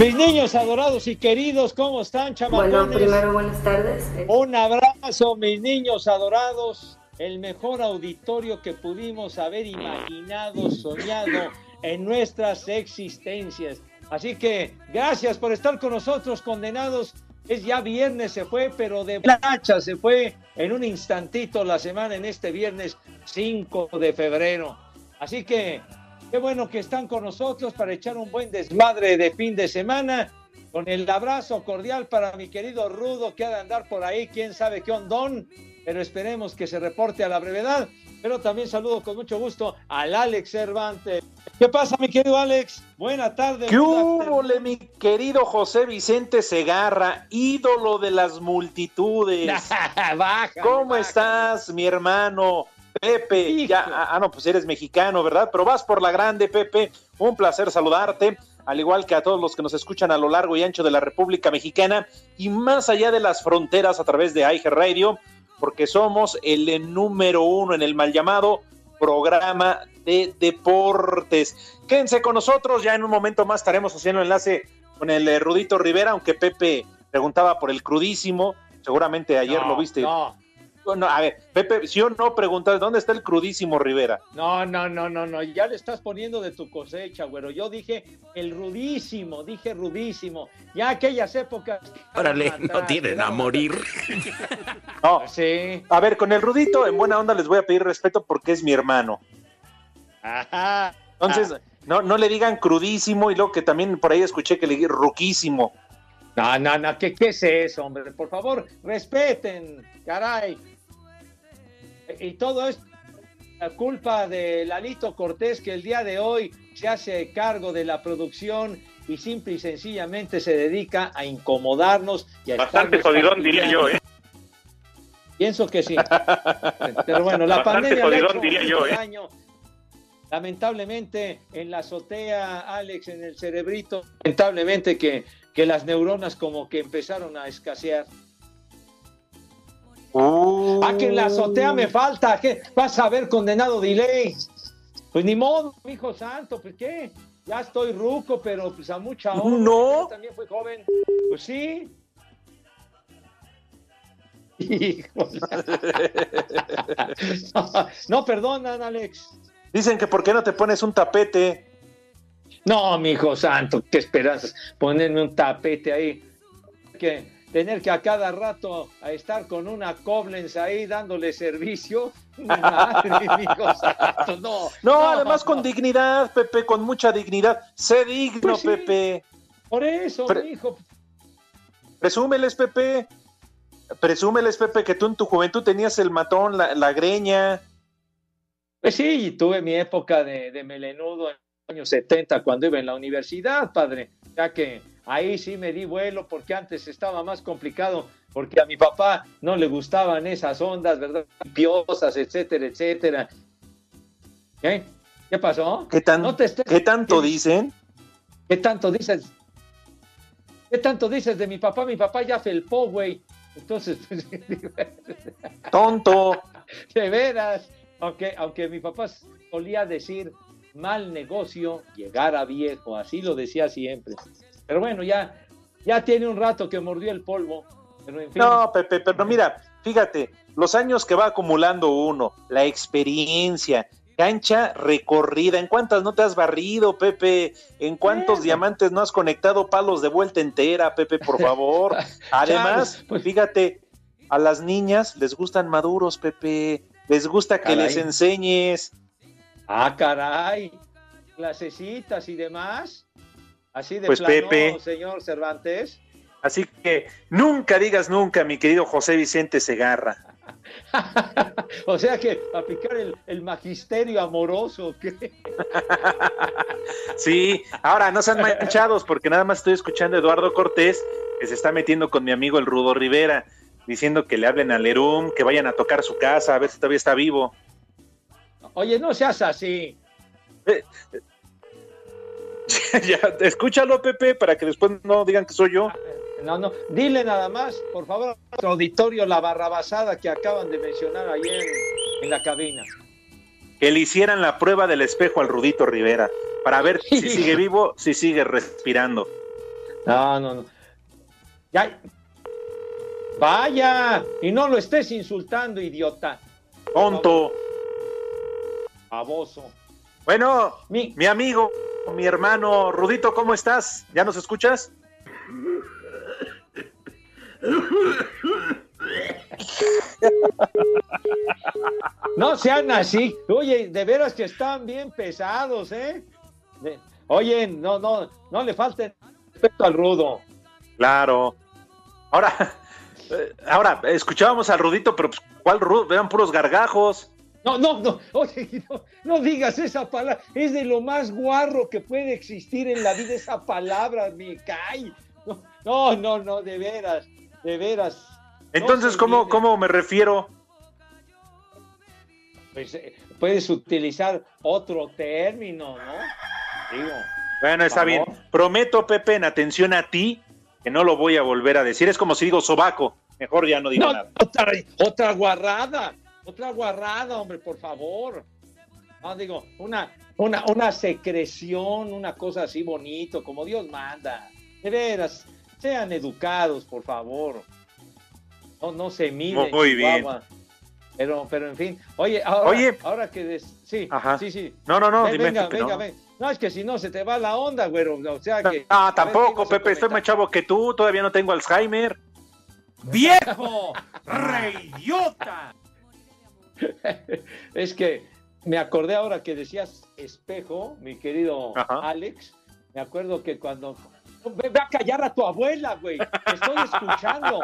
Mis niños adorados y queridos, ¿cómo están, chamacones? Bueno, primero buenas tardes. Un abrazo, mis niños adorados. El mejor auditorio que pudimos haber imaginado, soñado en nuestras existencias. Así que gracias por estar con nosotros, condenados. Es ya viernes, se fue, pero de plancha se fue en un instantito la semana, en este viernes 5 de febrero. Así que qué bueno que están con nosotros para echar un buen desmadre de fin de semana. Con el abrazo cordial para mi querido Rudo que ha de andar por ahí, quién sabe qué ondón, pero esperemos que se reporte a la brevedad. Pero también saludo con mucho gusto al Alex Cervantes. ¿Qué pasa, mi querido Alex? Buena tarde. ¿Qué hubo, mi querido José Vicente Segarra, ídolo de las multitudes? Baja, ¿Cómo baja. estás, mi hermano? Pepe, ya, ah, no, pues eres mexicano, ¿verdad? Pero vas por la grande, Pepe. Un placer saludarte, al igual que a todos los que nos escuchan a lo largo y ancho de la República Mexicana y más allá de las fronteras a través de AIG Radio, porque somos el número uno en el mal llamado programa de deportes. Quédense con nosotros, ya en un momento más estaremos haciendo enlace con el eh, Rudito Rivera, aunque Pepe preguntaba por el crudísimo, seguramente ayer No, lo viste. No, No, a ver, Pepe, si yo no preguntas, ¿dónde está el crudísimo Rivera? no, no, no, no, no. Ya le estás poniendo de tu cosecha, güero. Yo dije el rudísimo, dije rudísimo. Ya aquellas épocas. Órale, no tienen a morir. No, Sí. a ver, con el Rudito, en buena onda les voy a pedir respeto porque es mi hermano. Ajá. Entonces, no, no le digan crudísimo y luego que también por ahí escuché que le di ruquísimo. No, no, no, ¿qué, ¿qué es eso, hombre? Por favor, respeten, caray. Y todo es la culpa de Lalito Cortés, que el día de hoy se hace cargo de la producción y simple y sencillamente se dedica a incomodarnos y a Bastante jodidón, diría yo, ¿eh? Pienso que sí. Pero bueno, la Bastante pandemia jodidón, hecho diría yo, ¿eh? daño. Lamentablemente, en la azotea, Alex, en el cerebrito, lamentablemente que, que las neuronas como que empezaron a escasear. Uh. Ah, que en la azotea me falta. ¿Qué? Vas a ver condenado delay. Pues ni modo, hijo santo, pues qué. Ya estoy ruco, pero pues a mucha honra. No. Yo también fui joven. Pues sí. Híjole. no, perdonan, Alex. Dicen que por qué no te pones un tapete. No, mi hijo santo, qué esperanzas. Ponerme un tapete ahí. Que tener que a cada rato a estar con una Koblenz ahí dándole servicio. Madre, santo, no. No, además con dignidad, Pepe, con mucha dignidad. Sé digno, Pues sí. Pepe. Por eso, Pre- hijo. Presúmeles, Pepe. Presúmeles, Pepe, que tú en tu juventud tenías el matón, la, la greña. Pues sí, tuve mi época de, de melenudo en los años 70 cuando iba en la universidad, padre. Ya que ahí sí me di vuelo porque antes estaba más complicado, porque a mi papá no le gustaban esas ondas, ¿verdad? Piosas, etcétera, etcétera. ¿Qué? ¿Qué pasó? ¿Qué, tan, No te estés- ¿qué tanto ¿Qué- dicen? ¿Qué tanto dices? ¿Qué tanto dices de mi papá? Mi papá ya felpó, güey. Entonces, pues, Tonto. de veras, aunque, aunque mi papá solía decir mal negocio, llegar a viejo, así lo decía siempre. Pero bueno, ya, ya tiene un rato que mordió el polvo. Pero en fin, No, Pepe, pero mira, fíjate, los años que va acumulando uno, la experiencia, cancha recorrida, ¿en cuántas no te has barrido, Pepe? ¿En cuántos diamantes no has conectado palos de vuelta entera, Pepe, por favor? Además, pues. fíjate, a las niñas les gustan maduros, Pepe, les gusta que Caray. les enseñes. ah, caray, clasecitas y demás. Así de Pues, plano, Pepe. señor Cervantes. Así que nunca digas nunca, mi querido José Vicente Segarra. o sea que aplicar el, el magisterio amoroso, ¿qué? Sí, ahora no sean manchados porque nada más estoy escuchando a Eduardo Cortés que se está metiendo con mi amigo el Rudo Rivera, diciendo que le hablen al Lerum, que vayan a tocar su casa, a ver si todavía está vivo. Oye, no seas así. ya, escúchalo, Pepe, para que después no digan que soy yo. No, no, dile nada más, por favor, a nuestro auditorio la barrabasada que acaban de mencionar ayer en la cabina. Que le hicieran la prueba del espejo al Rudito Rivera, para ver si sigue vivo, si sigue respirando. No, no, no. Ya. Vaya, y no lo estés insultando, idiota. Tonto. Baboso. Bueno, Mi, mi amigo, mi hermano Rudito, ¿cómo estás? ¿Ya nos escuchas? no sean así. Oye, de veras que están bien pesados, ¿eh? Oye, no, no, no le falten respeto al rudo. Claro. Ahora, eh, ahora, escuchábamos al Rudito, pero pues, ¿cuál Rudo? Vean puros gargajos. No, no, no, oye, no, no digas esa palabra, es de lo más guarro que puede existir en la vida esa palabra, me cae. No, no, no, no, de veras, de veras. Entonces, se ¿cómo. ¿cómo me refiero? Pues, eh, puedes utilizar otro término, ¿no? Digo, Bueno, está bien. Prometo, Pepe, en atención a ti, que no lo voy a volver a decir. Es como si digo sobaco. Mejor ya no digo no, nada. otra, otra guarrada, otra guarrada, hombre, por favor. No, digo, una, una, una secreción, una cosa así bonito, como Dios manda. De veras, sean educados, por favor. No, no se miden. Muy bien. Pero, pero en fin, oye, ahora, Oye. ahora que des- sí, Ajá. sí, sí. No, no, no, Ven, dime venga, venga, no. ven. No, es que si no se te va la onda, güero. O sea que. Ah, a ver, ¿qué tampoco, Pepe, estoy más chavo que tú, todavía no tengo Alzheimer. ¡Viejo! ¡Reidiota! Es que me acordé ahora que decías espejo, mi querido Ajá. Alex. Me acuerdo que cuando. Ve, a callar a tu abuela, güey. Te estoy escuchando.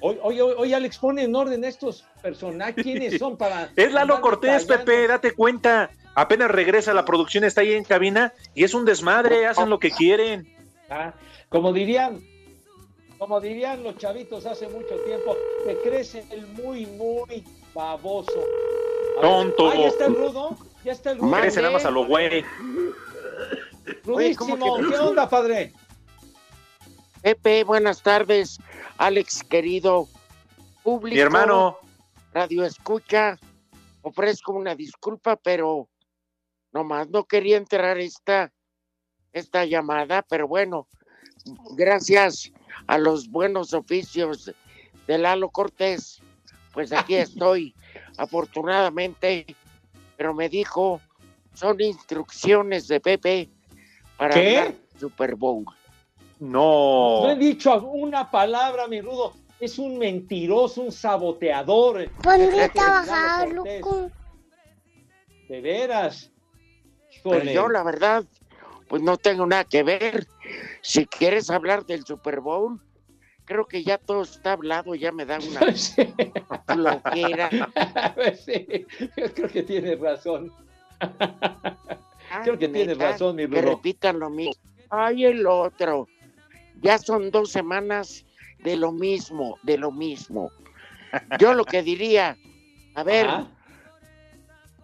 Oye, oye, oye, Alex, pone en orden estos personajes. ¿Quiénes son para.? Es Lalo Cortés? Pepe, date cuenta. Apenas regresa, la producción está ahí en cabina y es un desmadre, hacen lo que quieren. Ah, como dirían, como dirían los chavitos hace mucho tiempo, te crece el muy, muy baboso. A ver, Tonto. Ah, ya está el rudo, ya está el rudo. Crece nada más a lo güey. Oye, ¿cómo Rudísimo, que- ¿qué onda, padre? Pepe, buenas tardes. Alex, querido público. Mi hermano, Radio Escucha. Ofrezco una disculpa, pero nomás no quería entrar esta, esta llamada, pero bueno, gracias a los buenos oficios de Lalo Cortés, pues aquí estoy, afortunadamente, pero me dijo, son instrucciones de Pepe para ¿Qué? hablar del Super Bowl. no. No he dicho una palabra, mi rudo. Es un mentiroso, un saboteador. Trabajar, Cortés. loco. De veras. Pero yo, la verdad, pues no tengo nada que ver. Si quieres hablar del Super Bowl, creo que ya todo está hablado, ya me da una Sí. flojera. Sí, yo creo que tienes razón. Creo que tienes razón, mi Que Rudo. repitan lo mismo. Ay, el otro. Ya son dos semanas de lo mismo, de lo mismo. Yo lo que diría, a ver.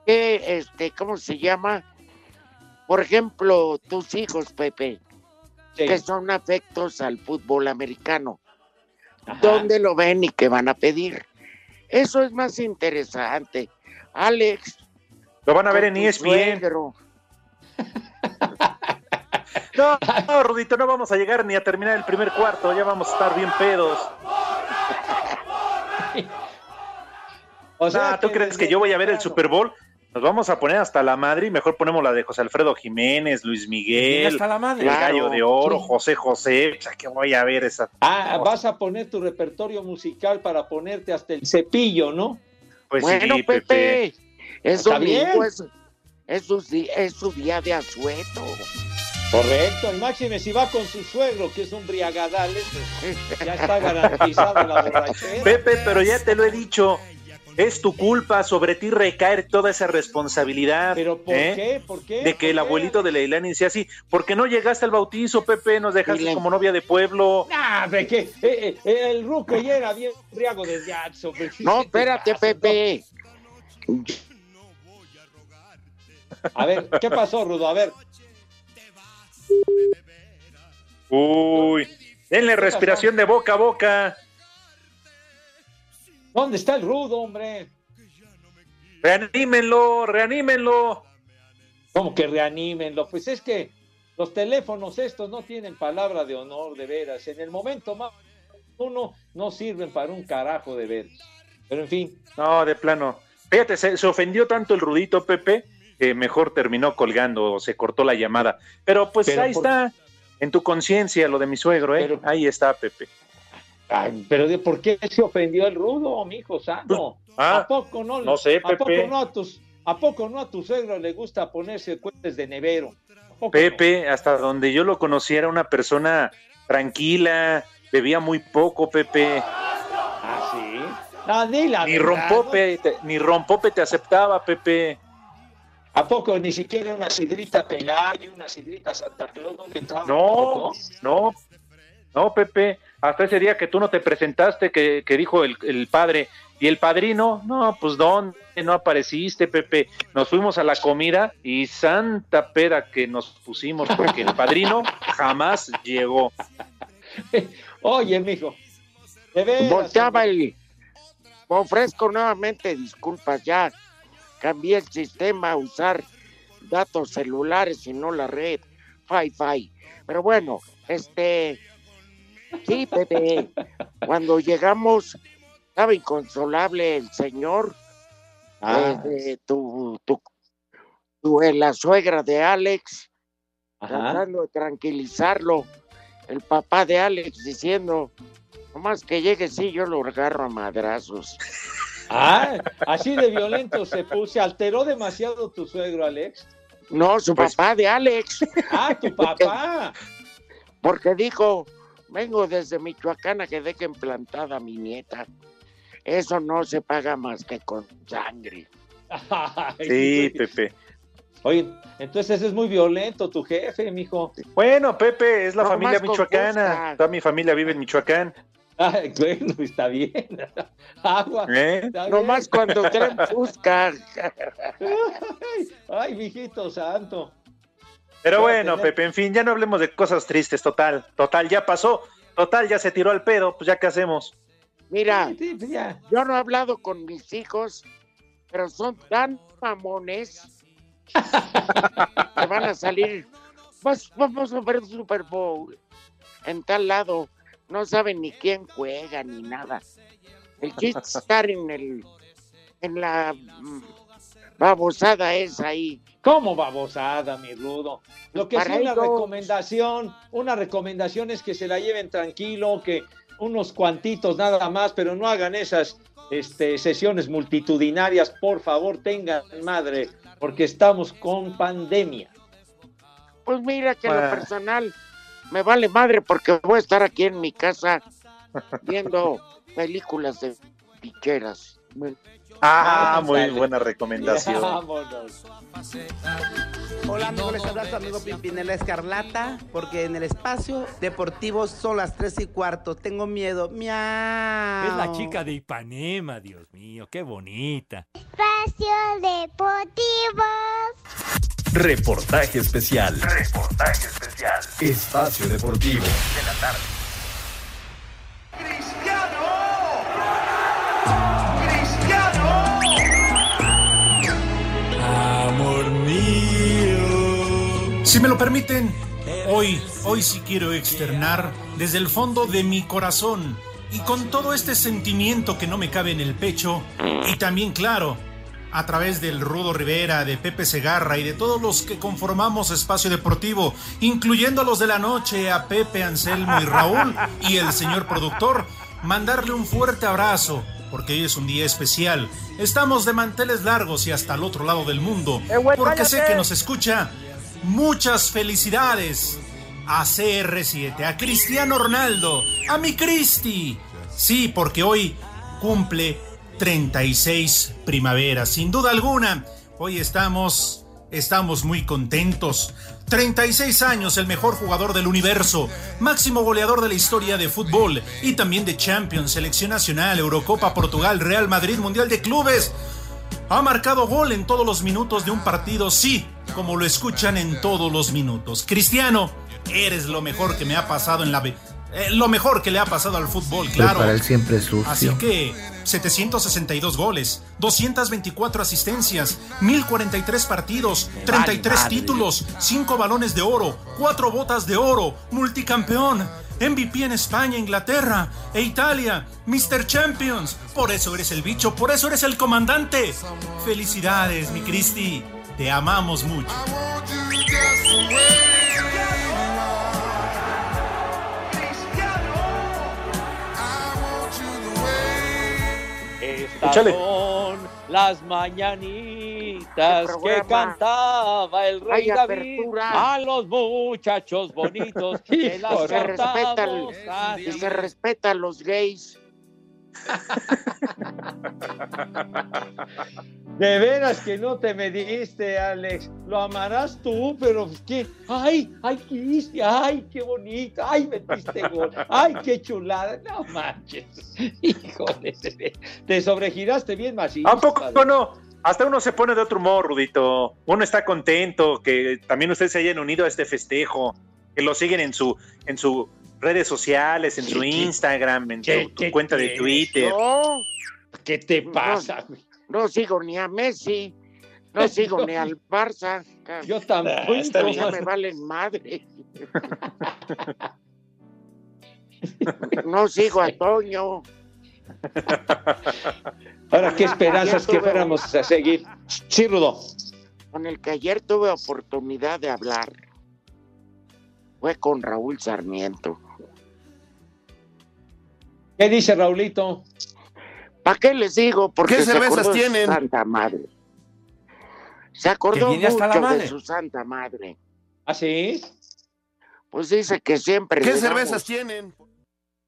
¿qué, este, ¿cómo se llama? Por ejemplo, tus hijos, Pepe, Sí. que son afectos al fútbol americano. Ajá. ¿Dónde lo ven y qué van a pedir? Eso es más interesante. Alex. Lo van a ver en ESPN. No, no, Rudito, no vamos a llegar ni a terminar el primer cuarto, ya vamos a estar bien pedos. O sea, Ah, ¿tú crees que yo voy a ver el Super Bowl? Nos vamos a poner hasta la madre y mejor ponemos la de José Alfredo Jiménez, Luis Miguel, hasta la madre. el Claro. Gallo de Oro, Sí. José José. O sea, que voy a ver esa. Ah, vas a poner tu repertorio musical para ponerte hasta el cepillo, ¿no? Pues bueno, sí, Pepe, Pepe. es domingo, bien. es, es su, es su día de asueto. Correcto, el máxime si va con su suegro, que es un briagadales, pues, ya está garantizada la borrachera. Pepe, pero ya te lo he dicho. Es tu culpa, sobre ti recaer toda esa responsabilidad. ¿Pero por ¿eh? qué? ¿Por qué? De que el abuelito de Leilani decía así, ¿por qué no llegaste al bautizo, Pepe? Nos dejaste como novia de pueblo. Nah, de que eh, eh, el Ruco ya era bien briago desde Jackson. No, espérate, Pepe. A ver, ¿qué pasó, Rudo? A ver, Uy, denle respiración de boca a boca. ¿Dónde está el Rudo, hombre? Reanímenlo, reanímenlo. Como que reanímenlo. Pues es que los teléfonos estos no tienen palabra de honor, de veras. En el momento más uno no sirven para un carajo de veras. Pero en fin, No, de plano. Fíjate, se, se ofendió tanto el rudito Pepe que mejor terminó colgando o se cortó la llamada. Pero pues Pero ahí por- está, en tu conciencia lo de mi suegro, ¿eh? Pero- ahí está, Pepe. Ay, pero de por qué se ofendió el Rudo, mijo santo. Ah, ¿A poco no? no sé, ¿A poco Pepe. no a tus a poco no a tu suegro le gusta ponerse cuentes de nevero? ¿A poco Pepe, hasta donde yo lo conocí era una persona tranquila, bebía muy poco, Pepe. Ah, sí. No, di la Ni verdad, rompope, te, ni rompope te aceptaba, Pepe. ¿A poco ni siquiera una sidrita Pelayo, una sidrita Santa Claus no no, no, Pepe. Hasta ese día que tú no te presentaste, que, que dijo el, el padre, y el padrino, no, pues dónde, no apareciste, Pepe. Nos fuimos a la comida y santa pera que nos pusimos, porque el padrino jamás llegó. Oye, mijo. Veras, Volteaba el. Ofrezco nuevamente disculpas, ya cambié el sistema a usar datos celulares y no la red Wi-Fi. Pero bueno, este. Sí, Pepe. Cuando llegamos, estaba inconsolable el señor, Ah, eh, tu, tu, tu- eh, la suegra de Alex, ajá. tratando de tranquilizarlo. El papá de Alex diciendo, nomás que llegue, sí, yo lo agarro a madrazos. Ah, así de violento se puso, se alteró demasiado tu suegro, Alex. No, su Pues- papá de Alex, Ah, tu papá. porque dijo, vengo desde Michoacán a que deje implantada a mi nieta. Eso no se paga más que con sangre. Sí. Pepe. Oye, entonces es muy violento tu jefe, mijo. Bueno, Pepe, es la No, familia michoacana. Toda mi familia vive en Michoacán. Ay, bueno, está bien. Agua. ¿eh? está bien. Nomás cuando traen Fusca. Ay, ay, mijito santo. Pero bueno, tener- Pepe, en fin, ya no hablemos de cosas tristes, total. Total, ya pasó. Total, ya se tiró al pedo, pues ya qué hacemos. Mira, Sí, pues ya. yo no he hablado con mis hijos, pero son tan mamones que van a salir. Vamos a ver el Super Bowl en tal lado. No saben ni quién juega ni nada. El chiste es estar en el en la babosada esa ahí. ¿Cómo babosada, mi rudo? Lo que sí Para una ellos. recomendación, una recomendación es que se la lleven tranquilo, que unos cuantitos nada más, pero no hagan esas este, sesiones multitudinarias, por favor, tengan madre, porque estamos con pandemia. Pues mira que en Ah. lo personal me vale madre porque voy a estar aquí en mi casa viendo películas de picheras. Ah, Vamos, muy buena recomendación. Vámonos. Hola amigos, les habla su amigo Pimpinela Escarlata, porque en el espacio deportivo son las 3 y cuarto. Tengo miedo. Miau. Es la chica de Ipanema, Dios mío, qué bonita. Espacio Deportivo. Reportaje especial. Reportaje especial. Espacio Deportivo. Amor Si me lo permiten, hoy, hoy sí quiero externar desde el fondo de mi corazón y con todo este sentimiento que no me cabe en el pecho y también claro, a través del Rudo Rivera, de Pepe Segarra y de todos los que conformamos Espacio Deportivo, incluyendo a los de la noche, a Pepe, Anselmo y Raúl y el señor productor, mandarle un fuerte abrazo, porque hoy es un día especial. Estamos de manteles largos y hasta el otro lado del mundo, porque sé que nos escucha. Muchas felicidades a CR7, a Cristiano Ronaldo, a mi Cristi. Sí, porque hoy cumple 36 primaveras, sin duda alguna. Hoy estamos, estamos muy contentos. 36 años, el mejor jugador del universo, máximo goleador de la historia de fútbol y también de Champions, Selección Nacional, Eurocopa, Portugal, Real Madrid, Mundial de Clubes. Ha marcado gol en todos los minutos de un partido, sí, como lo escuchan en todos los minutos. Cristiano, eres lo mejor que me ha pasado en la... ve- eh, lo mejor que le ha pasado al fútbol, claro. para él siempre sucio. Así que 762 goles, 224 asistencias, 1043 partidos, 33 títulos, 5 balones de oro, 4 botas de oro, multicampeón, MVP en España, Inglaterra e Italia, Mr. Champions. Por eso eres el bicho, por eso eres el comandante. Felicidades, mi Cristi. Te amamos mucho. Échale. Las mañanitas que cantaba el rey David apertura. a los muchachos bonitos que las Se respeta cantamos el- así. Y se respeta a los gays. De veras que no te mediste, Alex. Lo amarás tú, pero ¿qué? ¡Ay! ¡Ay, qué hiciste! ¡Ay, qué bonito! ¡Ay, metiste gol! ¡Ay, qué chulada! No manches. Híjole, te, te sobregiraste bien macizo. ¿A poco padre. no? Hasta uno se pone de otro humor, Rudito. Uno está contento que también ustedes se hayan unido a este festejo, que lo siguen en su, en sus redes sociales, en su ¿Qué- qué- Instagram, en tu qué cuenta de? Twitter. No, ¿Qué te pasa? no sigo ni a Messi. No sigo ni al Barça. Yo tampoco. Ah, está. Ya me valen madre. No sigo a Toño. Ahora, ¿qué esperanzas que fuéramos a seguir? Sí, Rudo. con el que ayer tuve oportunidad de hablar fue con Raúl Sarmiento. ¿Qué dice Raulito? ¿Para qué les digo? Porque ¿Qué cervezas tienen? Santa madre. Se acordó hasta la mucho de madre. su santa madre. ¿Ah, sí? Pues dice que siempre ¿Qué le damos cervezas tienen?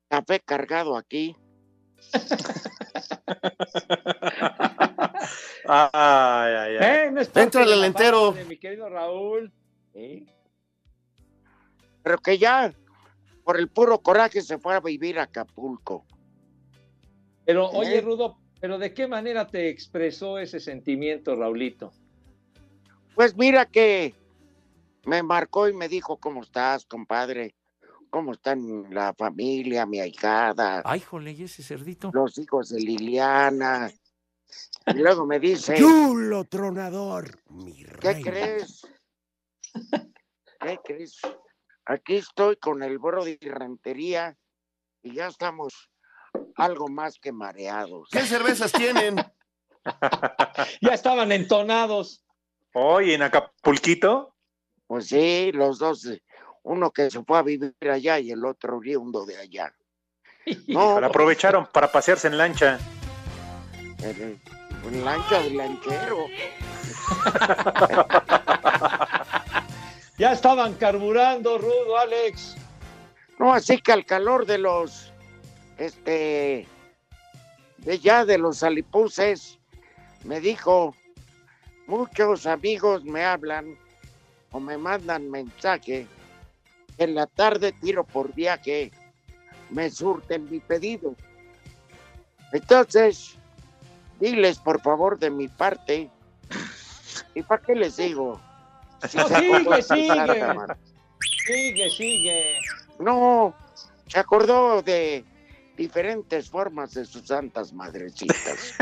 café cargado aquí. Ay, ay, ay. ¿Eh? ¿No es parte Éntrale de al la entero. mi querido Raúl. ¿Sí? Pero que ya por el puro coraje se fue a vivir a Acapulco. Pero, oye, ¿Eh? Rudo, ¿pero de qué manera te expresó ese sentimiento, Raulito? Pues mira que me marcó y me dijo, ¿cómo estás, compadre? ¿Cómo están la familia, mi ahijada, Ay, jole, ¿y ese cerdito? los hijos de Liliana? Y luego me dice, Chulo tronador, mi ¿qué reina. crees? ¿Qué crees? Aquí estoy con el Brody Rentería y ya estamos algo más que mareados. ¿Qué cervezas tienen? Ya estaban entonados. Oye, en Acapulquito. Pues sí, los dos, eh, uno que se fue a vivir allá y el otro oriundo de allá. No, Para aprovecharon para pasearse en lancha. el- un lancha de lanchero. Ya estaban carburando, Rudo, Alex. No, así que al calor de los, este, de ya de los alipuses, me dijo, muchos amigos me hablan o me mandan mensaje, en la tarde tiro por viaje, me surten mi pedido. Entonces, diles por favor de mi parte, ¿y para qué les digo? Si No, se acordó sigue, de sigue. Sigue, sigue. No, se acordó de diferentes formas de sus santas madrecitas.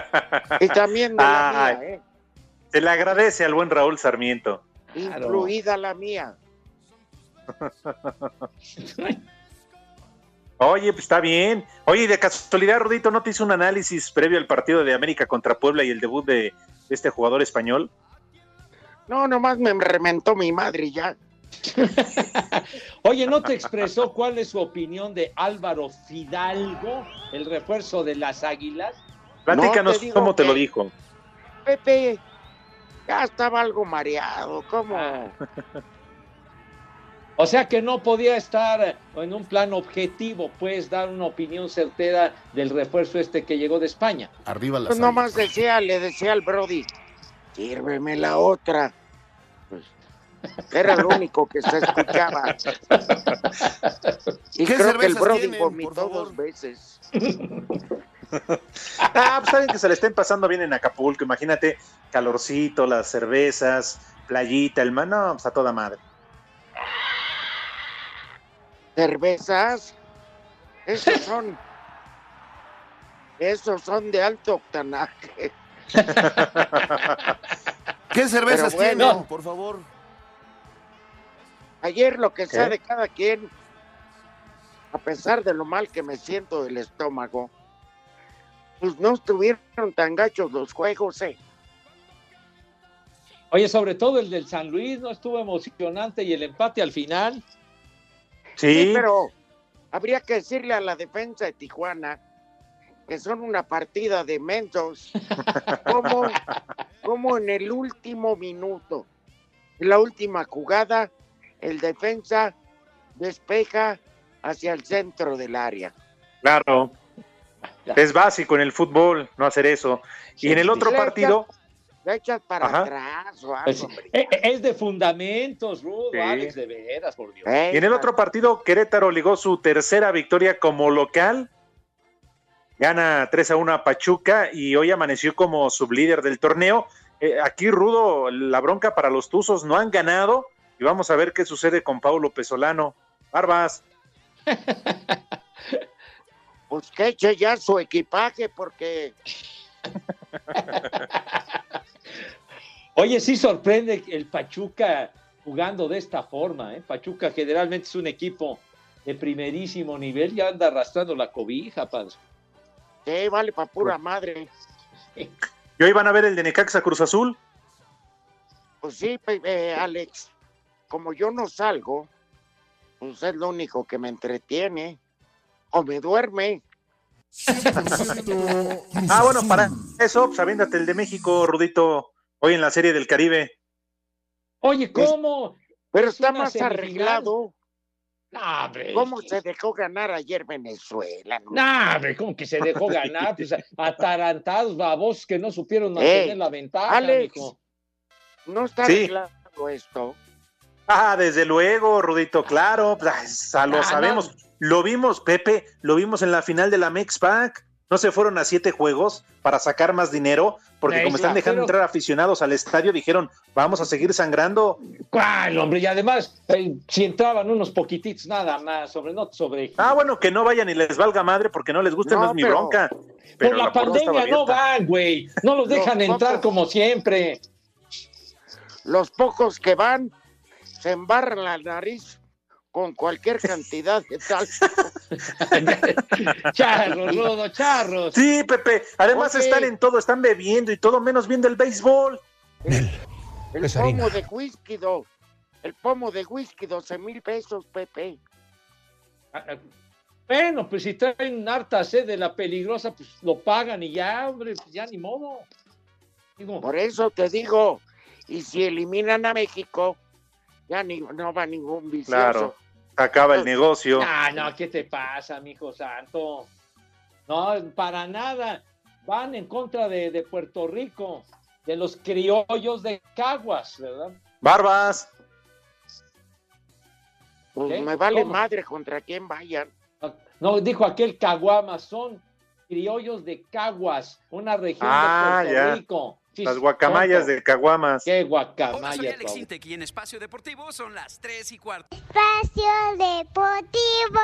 y también de la mía, ¿eh? Se le agradece al buen Raúl Sarmiento. incluida la mía. Oye, pues está bien. Oye, y de casualidad, Rudito, ¿no te hizo un análisis previo al partido de América contra Puebla y el debut de, de este jugador español? No, nomás me rementó mi madre y ya. Oye, ¿no te expresó cuál es su opinión de Álvaro Fidalgo, el refuerzo de las Águilas? Platícanos No, te digo cómo te lo dijo. Pepe, ya estaba algo mareado, ¿cómo? O sea que no podía estar en un plan objetivo, pues dar una opinión certera del refuerzo este que llegó de España. Arriba Pues nomás decía, le decía al Brody, sírveme la otra. Era lo único que se escuchaba. Y ¿Qué creo que el cervezas Brody vomitó dos veces. Ah, pues saben que se le estén pasando bien en Acapulco. Imagínate, calorcito, las cervezas, playita, el man, no, pues a toda madre. cervezas, esos son, esos son de alto octanaje. ¿Qué cervezas bueno. tienen, por favor? Ayer lo que sea ¿Qué? de cada quien, a pesar de lo mal que me siento del estómago, pues no estuvieron tan gachos los juegos, eh. Oye, sobre todo el del San Luis, ¿no estuvo emocionante y el empate al final? Sí, pero habría que decirle a la defensa de Tijuana que son una partida de mensos. como, como en el último minuto, en la última jugada, el defensa despeja hacia el centro del área. claro. Es básico en el fútbol no hacer eso. Y en el otro Le partido, echas para Ajá. atrás o algo, Pues, hombre. eh, eh, es de fundamentos, Rudo, Sí. Alex, de veras, por Dios. Y en el otro partido, Querétaro ligó su tercera victoria como local. Gana 3 a 1 a Pachuca y hoy amaneció como sublíder del torneo. Eh, aquí, Rudo, la bronca para los Tuzos no han ganado. Y vamos a ver qué sucede con Paulo Pesolano. Barbas. Pues que eche ya su equipaje porque Oye, sí sorprende el Pachuca jugando de esta forma, ¿eh? Pachuca generalmente es un equipo de primerísimo nivel, ya anda arrastrando la cobija, padre. sí, vale para pura madre. Y hoy van a ver el de Necaxa Cruz Azul. Pues sí, eh, Alex, como yo no salgo, pues es lo único que me entretiene. O me duerme. Ah, bueno, para eso, pues aviéntate el de México, Rudito, hoy en la Serie del Caribe. Oye, ¿cómo? Pero Es está una más semifinal. arreglado. Hombre, ¿Cómo se dejó ganar ayer Venezuela? no? Hombre, ¿cómo que se dejó ganar? Pues, atarantados, babos que no supieron Eh, mantener la ventaja, Alex. No está Sí. arreglado esto. Ah, desde luego, Rudito, claro, pues, lo Ah, sabemos. Lo vimos, Pepe, lo vimos en la final de la Mex Pack. No se fueron a siete juegos para sacar más dinero, porque como están dejando pero- entrar aficionados al estadio, dijeron, vamos a seguir sangrando. ¿Cuál, hombre? Y además, eh, si entraban unos poquititos nada más, sobre no sobre. Ah, bueno, que no vayan y les valga madre porque no les guste, no, No, es mi pero- bronca. Por Pero la, puerta estaba pandemia no van, güey. No los Los dejan entrar pocos- como siempre. Los pocos que van se embarran la nariz con cualquier cantidad de tal. charros, Rodo, charros. Sí, Pepe, además Oye. están en todo, están bebiendo y todo, menos viendo el béisbol. El pomo de whisky, do. El pomo de whisky, 12 mil pesos, Pepe. Ah, ah, Bueno, pues si traen harta sed de la peligrosa, pues lo pagan y ya, hombre, pues ya ni modo. Digo, Por eso te digo, y si eliminan a México, ya ni, no va ningún vicioso. Claro, acaba el negocio. ah, no, ¿qué te pasa, mijo santo? No, para nada. Van en contra de, de Puerto Rico, de los criollos de Caguas, ¿verdad? Barbas. Pues ¿Qué? me vale ¿Cómo? madre contra quién vayan. No, dijo aquel Caguamas, son criollos de Caguas, una región Ah, de Puerto ya. Rico. Sí, Las guacamayas tonto. de Caguamas. Qué Hola, soy guacamayas. Alex Intec y en Espacio Deportivo son las 3 y cuarto. Espacio Deportivo.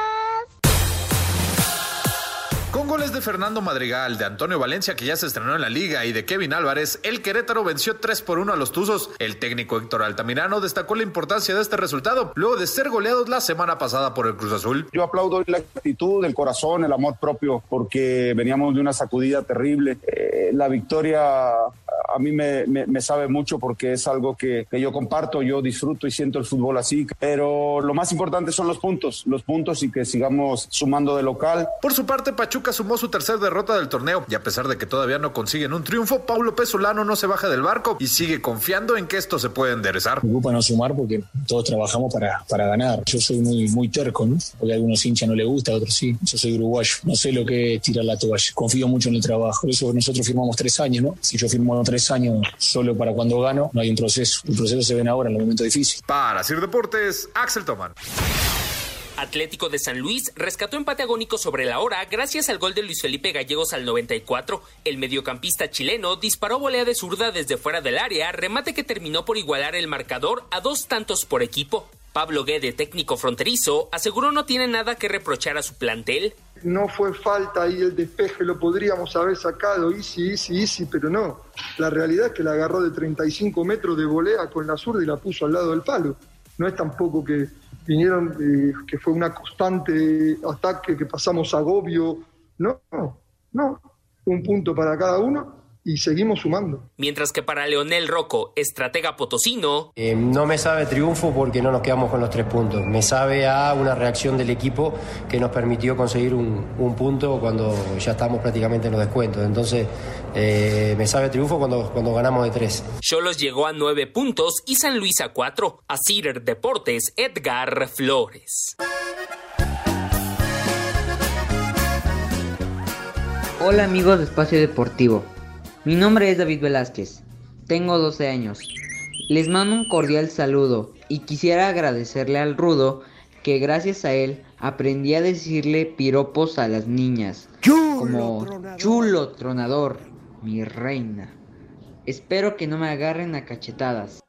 Con goles de Fernando Madrigal, de Antonio Valencia que ya se estrenó en la liga y de Kevin Álvarez, el Querétaro venció 3 por 1 a los Tuzos. El técnico Héctor Altamirano destacó la importancia de este resultado luego de ser goleados la semana pasada por el Cruz Azul. Yo aplaudo la actitud, el corazón, el amor propio, porque veníamos de una sacudida terrible. Eh, la victoria a mí me, me- me sabe mucho porque es algo que, que yo comparto, yo disfruto y siento el fútbol así. Pero lo más importante son los puntos, los puntos y que sigamos sumando de local. Por su parte, Pachuca sumó su tercer derrota del torneo y a pesar de que todavía no consiguen un triunfo, Paulo Pesolano no se baja del barco y sigue confiando en que esto se puede enderezar. Me preocupa no sumar porque todos trabajamos para, para ganar. Yo soy muy, muy terco, ¿no? Porque a algunos hinchas no les gusta, a otros sí. Yo soy uruguayo. No sé lo que es tirar la toalla. Confío mucho en el trabajo. Por eso nosotros firmamos tres años, ¿no? Si yo firmo tres años solo para cuando gano, no hay un proceso. El proceso se ven ahora en los momentos difíciles. Para Sir Deportes, Axel Toman. Atlético de San Luis rescató empate agónico sobre la hora gracias al gol de Luis Felipe Gallegos al 94. El mediocampista chileno disparó volea de zurda desde fuera del área, remate que terminó por igualar el marcador a dos tantos por equipo. Pablo Guede, técnico fronterizo, aseguró no tiene nada que reprochar a su plantel. No fue falta y el despeje lo podríamos haber sacado, easy, easy, easy, pero no. La realidad es que la agarró de 35 metros de volea con la zurda y la puso al lado del palo. No es tampoco que vinieron, eh, que fue una constante ataque, que pasamos agobio. No, no, no. Un punto para cada uno y seguimos sumando. Mientras que para Leonel Rocco, estratega potosino, Eh, no me sabe triunfo porque no nos quedamos con los tres puntos. Me sabe a una reacción del equipo que nos permitió conseguir un, un punto cuando ya estamos prácticamente en los descuentos. Entonces, eh, me sabe triunfo cuando, cuando ganamos de tres. Cholos llegó a nueve puntos y San Luis a cuatro. A Cider Deportes, Edgar Flores. Hola amigos de Espacio Deportivo, mi nombre es David Velázquez, tengo 12 años. Les mando un cordial saludo y quisiera agradecerle al Rudo que gracias a él aprendí a decirle piropos a las niñas, como chulo tronador, mi reina. Espero que no me agarren a cachetadas.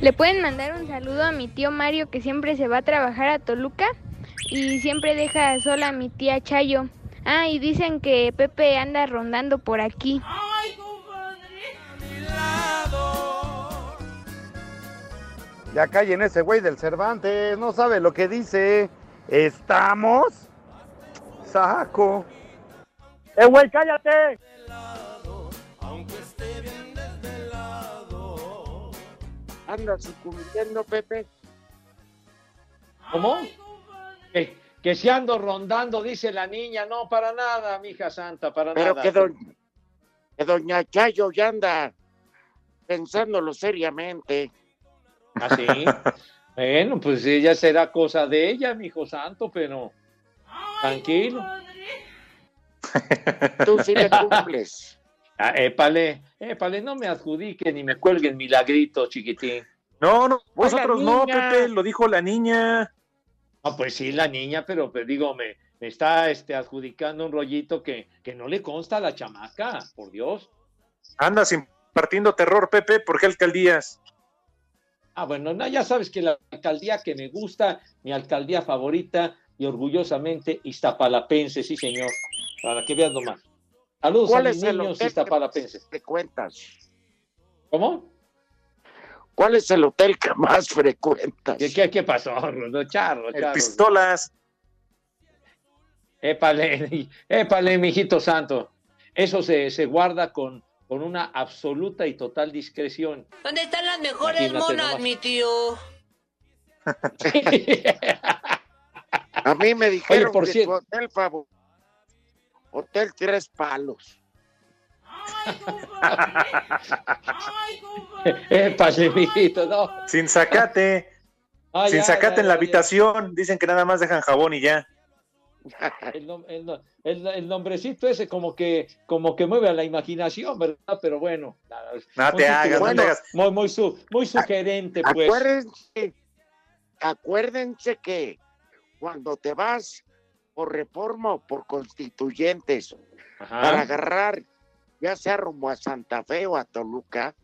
Le pueden mandar un saludo a mi tío Mario que siempre se va a trabajar a Toluca y siempre deja sola a mi tía Chayo. Ah, y dicen que Pepe anda rondando por aquí. Ya callen ese güey del Cervantes, no sabe lo que dice. ¿Estamos? Saco. ¡Eh, güey, cállate! Anda sucumbiendo, Pepe. ¿Cómo? Que, que si ando rondando, dice la niña. No, para nada, mija santa, para Pero nada. que, doñ- que doña Chayo ya anda pensándolo seriamente. ¿Ah, sí? bueno, pues ya será cosa de ella, mi hijo santo, pero tranquilo. Tú sí le cumples. Ah, épale, épale, no me adjudiquen ni me cuelguen milagrito, chiquitín. No, no, la nosotros no. Pepe, lo dijo la niña. Ah, pues sí, la niña, pero, pero digo, me, me está este, adjudicando un rollito que, que no le consta a la chamaca, por Dios. Andas impartiendo terror, Pepe, ¿por qué alcaldías? Ah, bueno, no, ya sabes que la alcaldía que me gusta, mi alcaldía favorita y orgullosamente Iztapalapense, sí señor, para que veas nomás. Saludos a ¿Cuál mis es el niños que iztapalapenses. ¿Te cuentas? ¿Cómo? ¿Cuál es el hotel que más frecuentas? ¿Qué, qué, qué pasó, Rudo? Charro, El charro. pistolas. Épale, épale, mijito santo. Eso se, se guarda con, con una absoluta y total discreción. ¿Dónde están las mejores Imagínate monas, nomás. mi tío? A mí me dijeron por que cierto- tu hotel favorito. Hotel Tres Palos. Mijito, no. Sin sacate. Ah, Sin ya, sacate ya, en la habitación. Dicen que nada más dejan jabón y ya. El, nom- el no- el- el nombrecito ese como que, como que mueve a la imaginación, ¿verdad? Pero bueno. No muy te hagas, no bueno, te hagas. Muy, muy, su- muy sugerente, pues. Acuérdense, acuérdense que cuando te vas por reforma o por constituyentes para agarrar, ya sea rumbo a Santa Fe o a Toluca,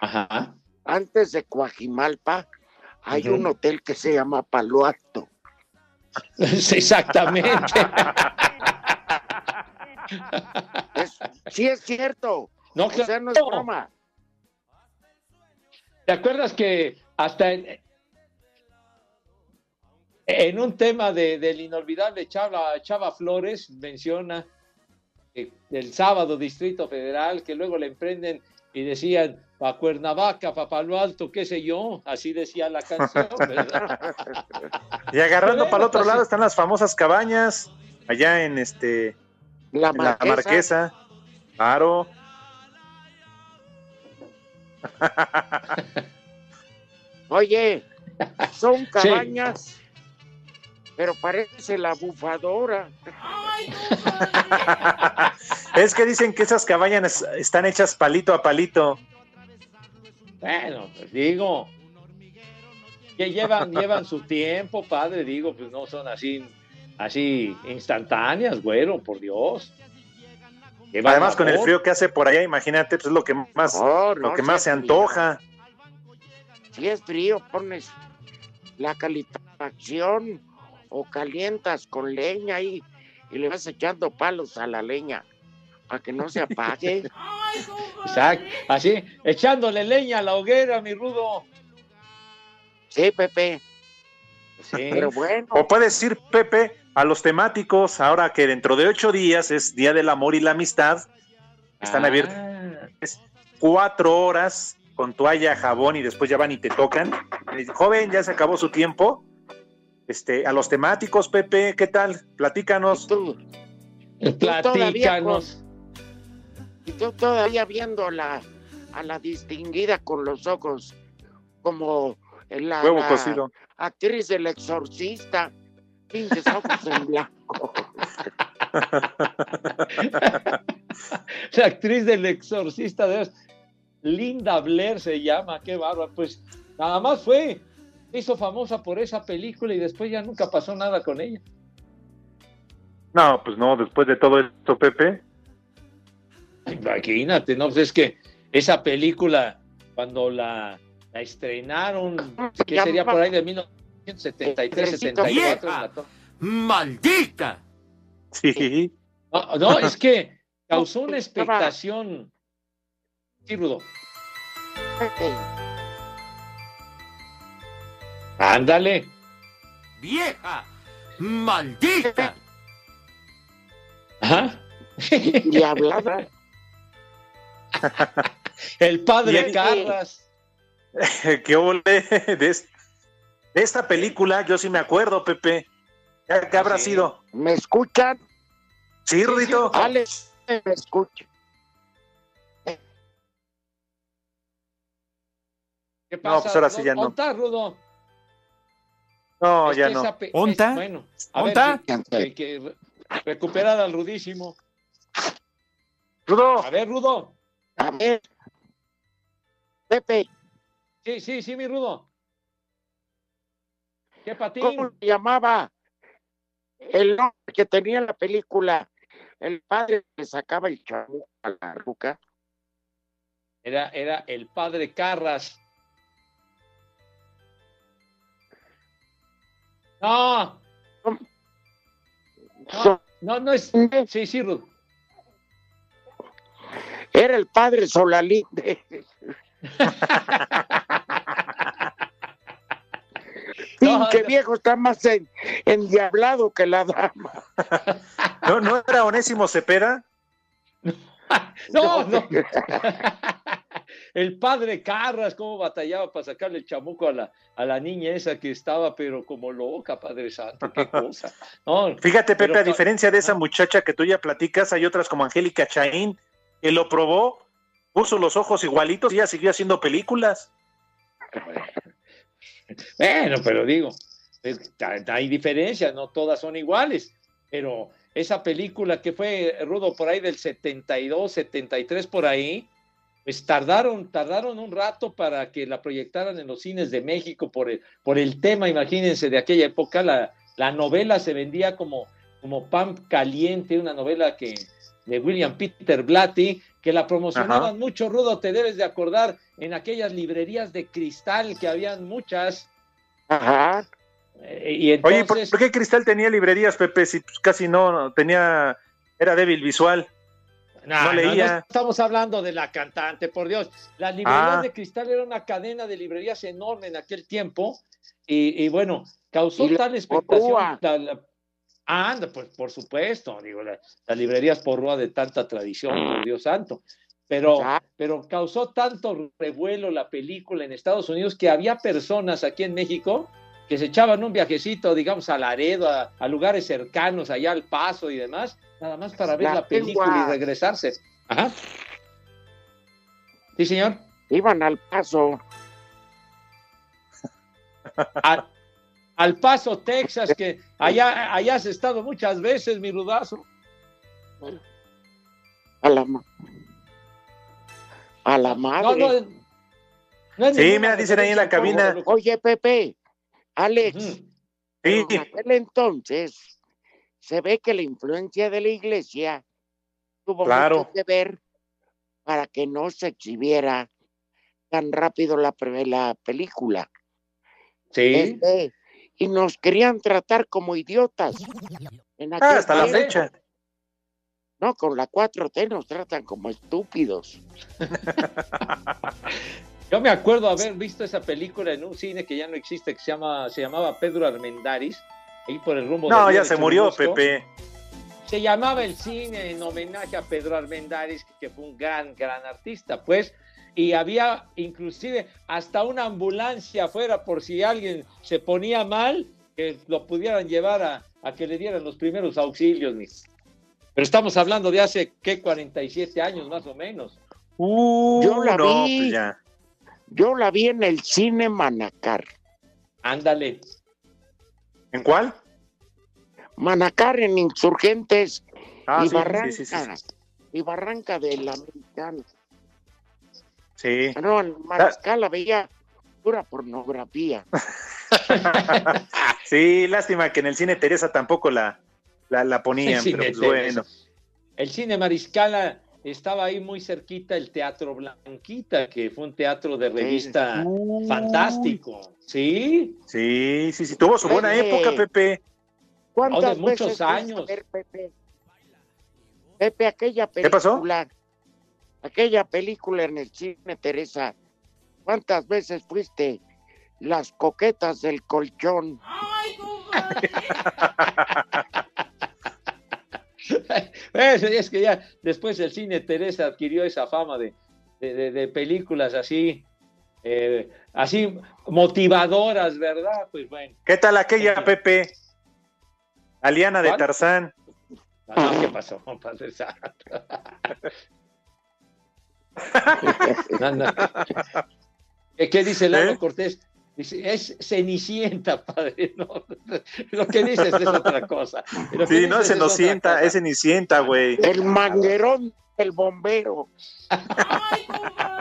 Ajá. antes de Coajimalpa, hay un hotel que se llama Palo Alto. Exactamente. Es- sí es cierto. No, o sea, no es broma. ¿Te acuerdas que hasta en, en un tema de, del inolvidable Chava, Chava Flores menciona eh, el sábado Distrito Federal que luego le emprenden y decían pa' Cuernavaca, pa' Palo Alto, qué sé yo, así decía la canción, ¿verdad? Y agarrando Bueno, para el otro pues, lado están las famosas cabañas, allá en este La la Marquesa. Marquesa. Claro. Oye, son cabañas, pero parece la bufadora. es que dicen que esas cabañas están hechas palito a palito. Bueno, pues digo, que llevan, llevan su tiempo, padre, digo, pues no son así, así instantáneas, güero, por Dios. Llevan Además, con el frío que hace por allá, imagínate, pues es lo que más, No, lo que más se frío. antoja. Si es frío, pones la calefacción o calientas con leña y, y le vas echando palos a la leña para que no se apague. Exacto, así, echándole leña a la hoguera, mi rudo. Sí, Pepe. Sí. Pero bueno, O puedes ir, Pepe, a los temáticos, ahora que dentro de ocho días es Día del Amor y la Amistad. Están Ah. abiertos cuatro horas con toalla, jabón y después ya van y te tocan. Joven, ya se acabó su tiempo. Este, a los temáticos, Pepe, ¿qué tal? Platícanos. tú Platícanos. y tú todavía viendo la, a la distinguida con los ojos como la, Huevo la actriz del exorcista, pinches ojos en blanco. La actriz del exorcista de Linda Blair se llama, qué bárbaro. Pues nada más fue, hizo famosa por esa película y después ya nunca pasó nada con ella. No, pues no, después de todo esto, Pepe. Imagínate, ¿no? Pues es que esa película, cuando la, la estrenaron, que sería por ahí de 1973, 74. ¡Vieja! la to- ¡Maldita! Sí. No, no, es que causó una expectación. Sí, Rudo. Ándale. ¡Vieja! ¡Maldita! Ajá. Y hablaba. El padre Y- Carras. ¿Qué ole de, es- de esta película? Yo sí me acuerdo, Pepe. ¿Qué, habrá Sí. sido? ¿Me escuchan? Sí, Rudito. Alex, me escucha. ¿Qué No, pasa? pues ahora sí ya no. ¿Dónde está, Rudo? No, Es ya no. pe- ¿Onta? es- Bueno, a ver, ¿Onta? que, al Rudísimo. Rudo. A ver, Rudo. A ver. Pepe, Sí, sí, sí, mi Rudo. ¿Qué patín? ¿cómo se llamaba el nombre que tenía la película? El padre que sacaba el chamuco a la ruca. Era, era el padre Carras. No, no, no, no es. Sí, sí, Rudo. Era el padre Solalinde. Pinche no. viejo está más en- endiablado que la dama. ¿No, ¿No era Onésimo Cepeda? No, no. El padre Carras, cómo batallaba para sacarle el chamuco a la, a la niña esa que estaba, pero como loca, Padre Santo, qué cosa. No, Fíjate, Pepe, pero- a diferencia de esa muchacha que tú ya platicas, hay otras como Angélica Chaín, que lo probó, puso los ojos igualitos y ella siguió haciendo películas. Bueno, pero digo, es- hay diferencias, no todas son iguales. pero esa película que fue Rudo por ahí del 72, 73 por ahí, pues tardaron, tardaron un rato para que la proyectaran en los cines de México por el, por el tema, imagínense, de aquella época, la, la novela se vendía como, como pan caliente, una novela que de William Peter Blatty, que la promocionaban Ajá. mucho, Rudo, te debes de acordar, en aquellas librerías de cristal que habían muchas. Ajá. Eh, y entonces, Oye, ¿por, por qué Cristal tenía librerías, Pepe? Si pues, casi no no tenía, era débil visual. No, no leía. no estamos hablando de la cantante, por Dios. Las librerías Ah. de cristal era una cadena de librerías enorme en aquel tiempo. Y, y bueno, causó Y la tal expectación. La- la- Ah, anda, pues por supuesto, digo, la- las librerías porrúa de tanta tradición, por Dios santo. Pero, pero causó tanto revuelo la película en Estados Unidos que había personas aquí en México que se echaban un viajecito, digamos, a Laredo, a, a lugares cercanos, allá al Paso y demás, nada más para ver La la, película y regresarse. Ajá. Sí, señor. Iban al paso. Al, al Paso, Texas, que allá, allá has estado muchas veces, mi rudazo. A la, ma- a la madre. No, no, no Sí, mira, dicen ahí en la cabina. Oye, Pepe, Alex, Sí. en aquel entonces se ve que la influencia de la iglesia tuvo Claro. mucho que ver para que no se exhibiera tan rápido la, la película. Sí. Este, y nos querían tratar como idiotas. En Ah, hasta la fecha. No, con la 4T nos tratan como estúpidos. Yo me acuerdo haber visto esa película en un cine que ya no existe, que se, llama, se llamaba Pedro Armendáriz, ahí por el rumbo No, de ya se murió. Pepe. Se llamaba el cine en homenaje a Pedro Armendáriz, que fue un gran, gran artista, pues, y había inclusive hasta una ambulancia afuera por si alguien se ponía mal, que lo pudieran llevar a, a que le dieran los primeros auxilios. Pero estamos hablando de hace, ¿qué? 47 años más o menos. Uh, Yo la no, vi. pues ya. Yo la vi en el cine Manacar. Ándale. ¿En cuál? Manacar en Insurgentes Ah, y sí, Barranca. sí, sí, sí. Y Barranca del Americano. Sí. No, en Mariscal la veía pura pornografía. Sí, lástima que en el cine Teresa tampoco la, la, la ponían, El pero pues bueno. El cine Mariscala estaba ahí muy cerquita el Teatro Blanquita, que fue un teatro de revista fantástico. ¿Sí? Sí, sí, sí, tuvo su buena Pepe. época, Pepe. ¿Cuántas Oh, de muchos veces años. ver, Pepe? Pepe, aquella ¿Qué pasó? película, aquella película en el cine, Teresa, ¿cuántas veces fuiste? Las coquetas del colchón. Es, es que ya después el cine Teresa adquirió esa fama de, de- de- de películas así, eh, así motivadoras, ¿verdad? Pues bueno. ¿Qué tal aquella, Pepe? Aliana de ¿Cuál? Tarzán. Ah, ¿Qué pasó, qué dice Lalo ¿Eh? Cortés? Dice, es cenicienta, padre. No, lo que dices es otra cosa. Lo Sí, no, es cosa. es cenicienta, güey. El manguerón del bombero.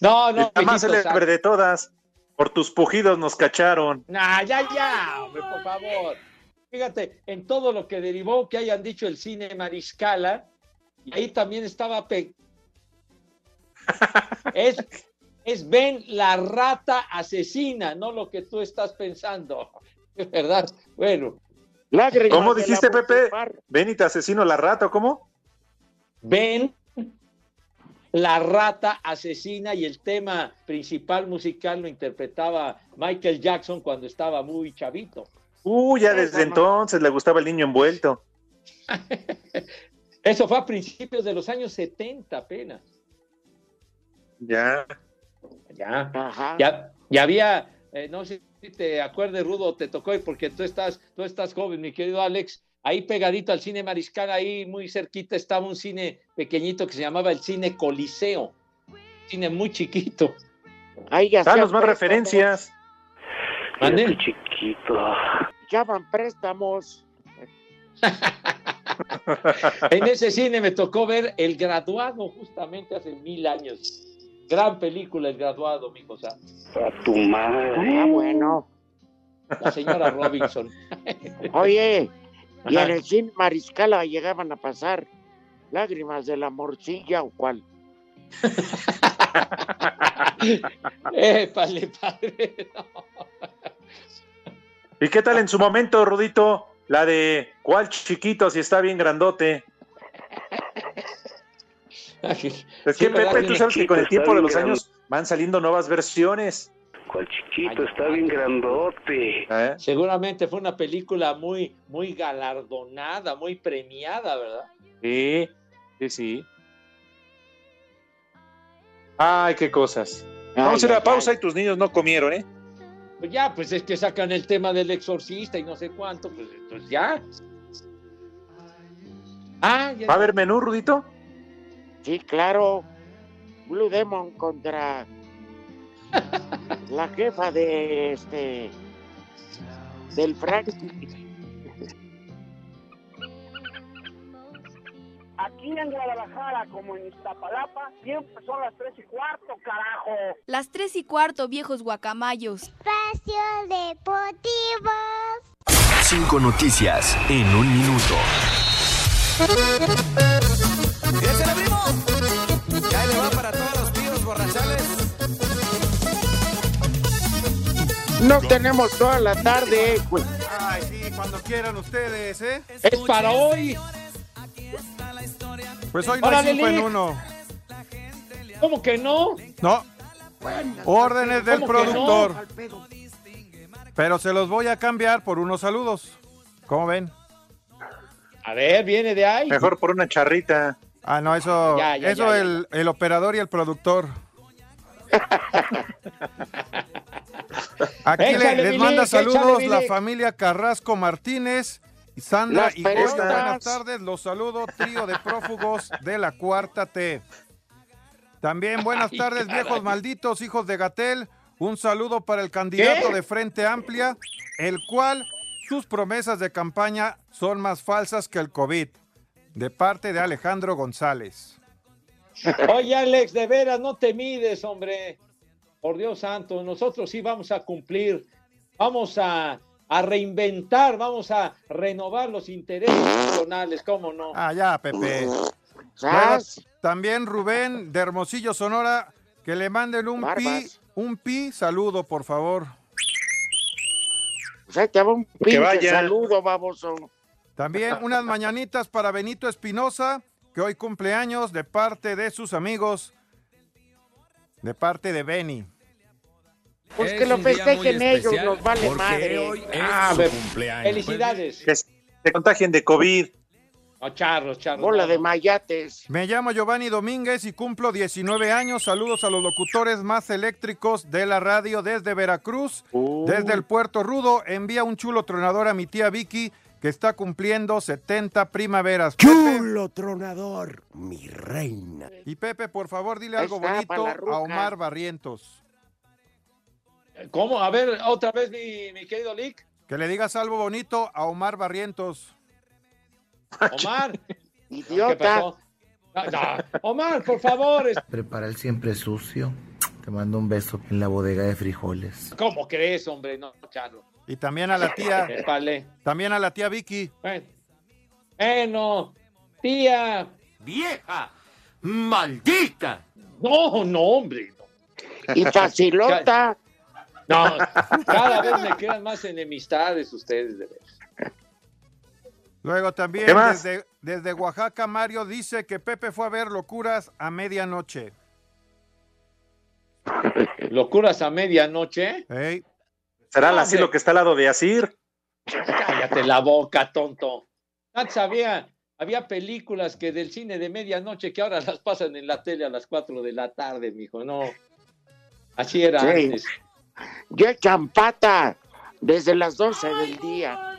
No, no, la más célebre de todas. Por tus pujidos nos cacharon. Nah, ya, ya, hombre, por favor. Fíjate, en todo lo que derivó que hayan dicho el cine Mariscala, y ahí también estaba Pe- es, es Ben la rata asesina, no lo que tú estás pensando. Es verdad. Bueno, Lágrimas ¿Cómo dijiste, Pepe? Ven y te asesino la rata, ¿o ¿cómo? Ben la rata asesina y el tema principal musical lo interpretaba Michael Jackson cuando estaba muy chavito. Uh, ya desde entonces le gustaba el niño envuelto. Eso fue a principios de los años 70 apenas. Ya. Ya. Ajá. Ya, ya había, eh, no sé si te acuerdes, Rudo, te tocó, porque tú estás, tú estás joven, mi querido Alex, ahí pegadito al cine Mariscal, ahí muy cerquita estaba un cine pequeñito que se llamaba el cine Coliseo, cine muy chiquito. Ahí ya Danos más referencias. ¿Mande? chiquito. Llaman préstamos. En ese cine me tocó ver El Graduado justamente hace mil años. Gran película El Graduado, mi cosa. A tu madre. Ah, bueno. La señora Robinson. Oye, y Ajá. en el cine Mariscala llegaban a pasar lágrimas de la morcilla o cuál. Épale, padre. ¿Y qué tal en su momento, Rudito? La de ¿cuál chiquito si está bien grandote? Es que. Pepe, tú sabes que con el tiempo de los años van saliendo nuevas versiones. ¿Cuál chiquito? Está bien grandote. ¿Eh? Seguramente fue una película muy, muy galardonada, muy premiada, ¿verdad? Sí, sí, sí. Ay, qué cosas. Vamos a ir a ay, la pausa y tus niños no comieron, ¿eh? Pues ya, pues es que sacan el tema del exorcista y no sé cuánto, pues, pues ya. Ah, ya. ¿Va a haber menú, Rudito? Sí, claro. Blue Demon contra la jefa de este del Frank. Aquí en Guadalajara, como en Iztapalapa, siempre son las tres y cuarto, carajo. Las tres y cuarto, viejos guacamayos. Espacio Deportivo. Cinco noticias en un minuto. No tenemos toda la tarde, güey. Ay, sí, cuando quieran ustedes, ¿eh? Es para hoy. Pues hoy no hay cinco en Lick. uno. ¿Cómo que no? No. Órdenes del ¿Cómo que no? productor. Pero se los voy a cambiar por unos saludos. ¿Cómo ven? A ver, viene de ahí. Mejor por una charrita. Ah, no, eso, Ya, ya, eso ya, el, el operador y el productor. Aquí le- les manda saludos échale, la familia Carrasco Martínez y Sandra Las y pelotas. Buenas tardes, los saludo, trío de prófugos de la cuarta T. También buenas tardes, viejos malditos, hijos de Gatel. Un saludo para el candidato ¿Qué? de Frente Amplia, el cual sus promesas de campaña son más falsas que el COVID. De parte de Alejandro González. Oye, Alex, de veras, no te mides, hombre. Por Dios santo, nosotros sí vamos a cumplir. Vamos a, a reinventar, vamos a renovar los intereses nacionales, ¿cómo no? Ah, ya, Pepe. También Rubén de Hermosillo, Sonora, que le manden un pi, un pi saludo, por favor. O sea, te va un pinche vaya. saludo, baboso. También unas mañanitas para Benito Espinosa, que hoy cumpleaños de parte de sus amigos, de parte de Beni. Pues Es que lo festejen ellos, nos vale madre. hoy es Ah, su cumpleaños. Felicidades. Que se contagien de COVID. No, charros, charros. Bola de mayates. Me llamo Giovanni Domínguez y cumplo 19 años. Saludos a los locutores más eléctricos de la radio desde Veracruz. Desde el Puerto Rudo, envía un chulo tronador a mi tía Vicky, que está cumpliendo 70 primaveras. Pepe. Chulo tronador, mi reina. Y Pepe, por favor, dile algo está, bonito a Omar Barrientos. ¿Cómo? A ver, otra vez, mi, mi querido Lick. Que le digas algo bonito a Omar Barrientos. Omar. ¿Qué Idiota. pasó? No, no. Omar, por favor. Prepara el siempre sucio. Te mando un beso en la bodega de frijoles. ¿Cómo crees, hombre? No, charro. Y también a la tía, Épale. también a la tía Vicky. Bueno. Bueno, tía. ¡Vieja! ¡Maldita! No, no, hombre. no. Y facilota. No, cada vez me quedan más enemistades ustedes, de. Luego también desde, desde Oaxaca, Mario dice que Pepe fue a ver locuras a medianoche. Locuras a medianoche. Ey, ¿Será el Hombre. asilo que está al lado de Asir? Cállate la boca, tonto. Antes había, había películas que del cine de medianoche que ahora las pasan en la tele a las 4 de la tarde, mijo. No. Así era Sí. antes. Yo echan pata desde las 12 del día.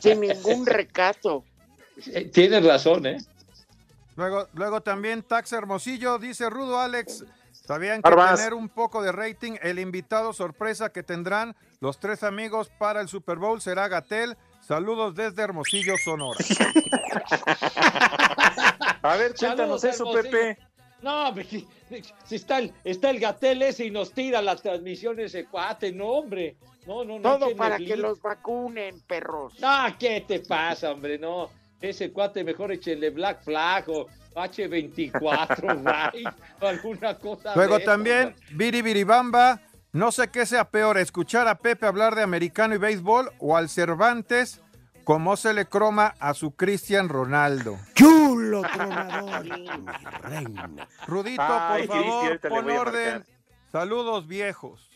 Sin ningún recato. Eh, Tienes razón, ¿eh? Luego, luego también Tax Hermosillo dice Rudo Alex, ¿Sabían que tener un poco de rating, el invitado sorpresa que tendrán los tres amigos para el Super Bowl será Gatel? Saludos desde Hermosillo, Sonora. A ver, Saludos, cuéntanos eso, Hermosillo. Pepe. No, hombre, si está el, está el gatel ese y nos tira las transmisiones ese cuate, no, hombre. No, no, no. Todo para que los vacunen, perros. No, ¿qué te pasa, hombre? No, ese cuate mejor échenle Black Flag o H24, right, o alguna cosa. Luego de también, Viri Viribamba, no sé qué sea peor, escuchar a Pepe hablar de americano y béisbol o al Cervantes, cómo se le croma a su Cristian Ronaldo. Chulo tronador. reina. Rudito, Ay, por favor, le pon orden. Saludos viejos.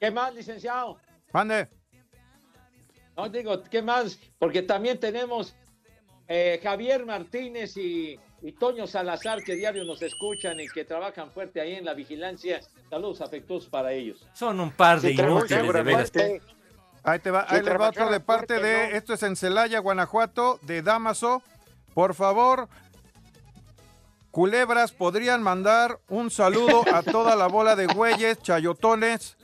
¿Qué más, licenciado? Mande. No digo, ¿qué más? Porque también tenemos eh, Javier Martínez y, y Toño Salazar que diario nos escuchan y que trabajan fuerte ahí en la vigilancia. Saludos afectuosos para ellos. Son un par de inútiles, de veras. Ahí te va, ahí les va otro de parte fuerte, de, ¿no? esto es en Celaya, Guanajuato, de Damaso. Por favor, culebras, podrían mandar un saludo a toda la bola de güeyes, chayotones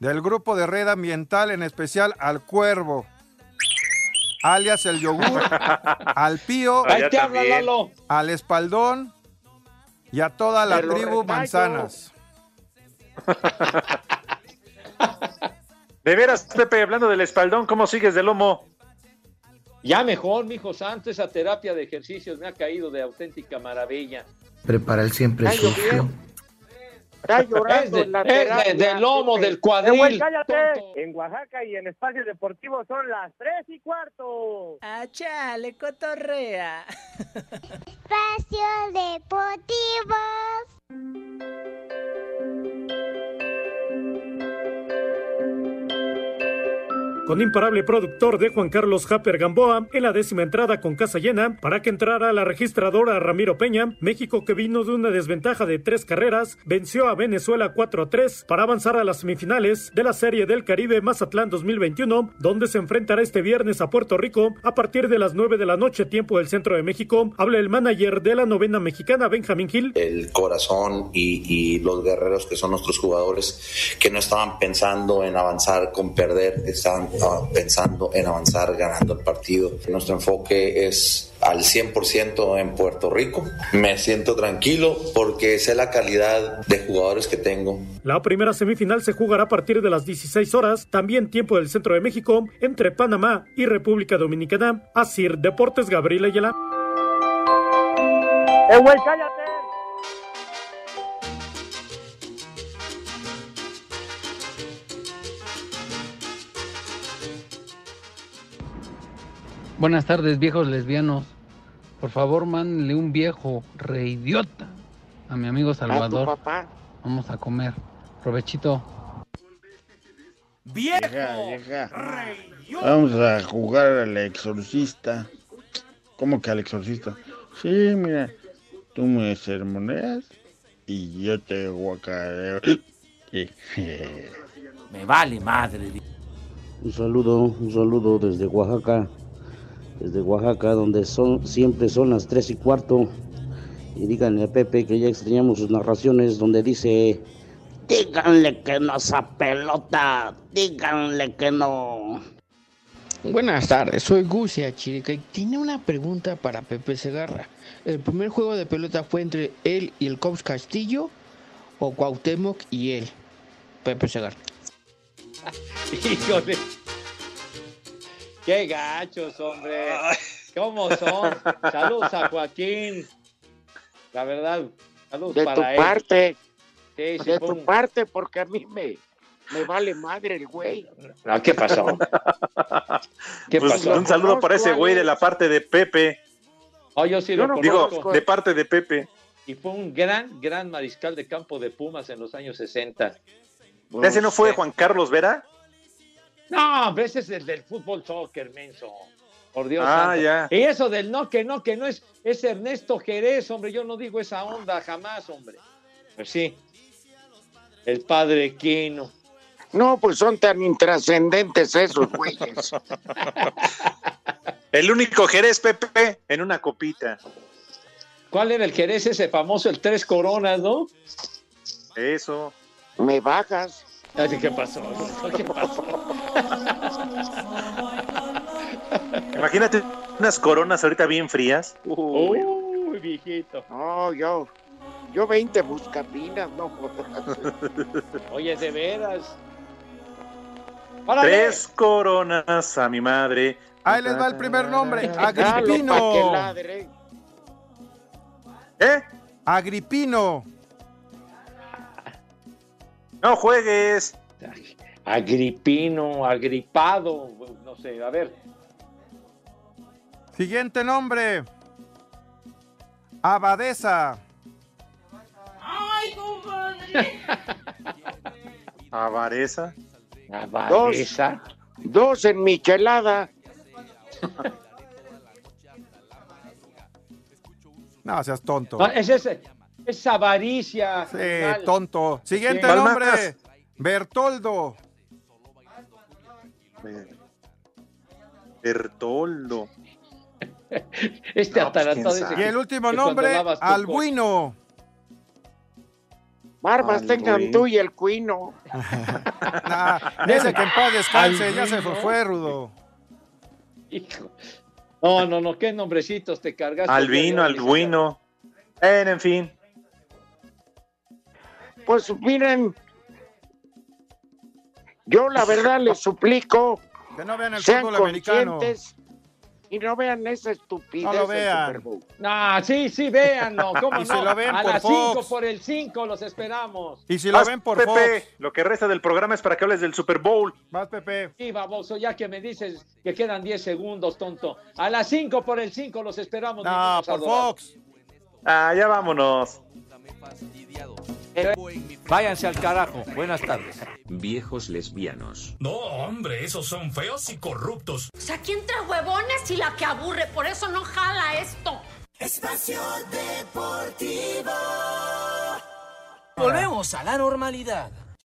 del grupo de red ambiental, en especial al cuervo, alias el yogur, al pío, Ahí te habla, Lalo. al espaldón y a toda la tribu retallo. manzanas. De veras, Pepe, hablando del espaldón, ¿cómo sigues de lomo? Ya mejor, mijo santo, esa terapia de ejercicios me ha caído de auténtica maravilla. Prepara el siempre Ay, sucio. Está Es, de- en la es de- terapia, del lomo, del cuadril. Eh, güey, cállate. En Oaxaca y en Espacio Deportivo son las tres y cuarto. Ah, chale, cotorrea. Espacio Deportivo. Con imparable productor de Juan Carlos Japer Gamboa en la décima entrada con casa llena para que entrara la registradora Ramiro Peña, México que vino de una desventaja de tres carreras, venció a Venezuela 4 a 3 para avanzar a las semifinales de la Serie del Caribe Mazatlán 2021, donde se enfrentará este viernes a Puerto Rico a partir de las 9 de la noche, tiempo del centro de México. Habla el manager de la novena mexicana, Benjamín Gil. el corazón y, y los guerreros que son nuestros jugadores que no estaban pensando en avanzar con perder, estaban pensando en avanzar ganando el partido. Nuestro enfoque es al 100% en Puerto Rico. Me siento tranquilo porque sé la calidad de jugadores que tengo. La primera semifinal se jugará a partir de las 16 horas, también tiempo del centro de México, entre Panamá y República Dominicana. Asir Deportes Gabriel Ayala. Eh, cállate. Buenas tardes, viejos lesbianos. Por favor, mándenle un viejo reidiota a mi amigo Salvador. papá. Vamos a comer. Provechito. ¡Viejo! Vieja, Vamos a jugar al exorcista. ¿Cómo que al exorcista? Sí, mira, tú me sermoneas y yo te guacareo. Me vale madre. Un saludo, un saludo desde Oaxaca, desde Oaxaca, donde son siempre son las tres y cuarto. Y díganle a Pepe que ya extrañamos sus narraciones donde dice, díganle que no esa pelota, díganle que no. Buenas tardes, soy Gucia Chirica y tiene una pregunta para Pepe Segarra. ¿El primer juego de pelota fue entre él y el Cops Castillo o Cuauhtémoc y él? Pepe Segarra. Híjole. Qué gachos, hombre. ¿Cómo son? Saludos a Joaquín. La verdad, saludos De para tu él. parte. Sí, sí, de tu parte, porque a mí me, me vale madre el güey. No, ¿qué pasó? ¿Qué Pues, pasó? un saludo para ese güey de la parte de Pepe. Oh, yo sí Yo lo no Digo, conozco. de parte de Pepe. Y fue un gran, gran mariscal de campo de Pumas en los años 60. ¿Ese no fue Juan Carlos Vera? No, hombre, ese es el del fútbol soccer, menso. Por Dios. Ah, santo. ya. Y eso del no, que no, que no es, es Ernesto Jerez, hombre. Yo no digo esa onda jamás, hombre. Pues sí. El padre Quino. No, pues son tan intrascendentes esos güeyes. El único Jerez, Pepe, en una copita. ¿Cuál era el Jerez ese famoso, el Tres Coronas, no? Eso. Me bajas. Ay, ¿Qué pasó? ¿Qué pasó? Imagínate unas coronas ahorita bien frías. Uy, viejito. No, yo, yo 20 buscapinas, no. Oye, de veras. Tres coronas a mi madre. Ahí les va el primer nombre, que Agripino. ladre. ¿Eh? Agripino. No juegues. Agripino, agripado, no sé, a ver. Siguiente nombre. Abadesa. ¡Ay, compadre! Avareza. Dos, dos en michelada. No, seas tonto. No, es ese, es avaricia. Sí, tonto. Siguiente Sí. nombre. Bertoldo. Bertoldo. Este No, pues, ese Y el último nombre, Albuino. Barbas tengan tú y el cuino. Nah, que en paz descanse, ya se fue, Rudo. Hijo. No, no, no, qué nombrecitos te cargaste. Albino, albuino. En, en fin. Pues miren, yo la verdad les suplico, Que no vean el sean fútbol americano. conscientes y no vean esa estupidez No lo del vean. Super Bowl. No, sí, sí, véanlo, ¿cómo Y no? si lo ven A por las 5 Fox. por el 5 los esperamos. Y si lo Vas, ven por Pepe, Fox. lo que resta del programa es para que hables del Super Bowl. Vas, Pepe. Sí, baboso, ya que me dices que quedan 10 segundos, tonto. A las 5 por el 5 los esperamos. No, por adorados. Fox. Ah, ya vámonos. Váyanse al carajo. Buenas tardes. Viejos lesbianos. No, hombre, esos son feos y corruptos. O sea, aquí entre huevones y la que aburre, por eso no jala esto. Espacio Deportivo. Volvemos a la normalidad.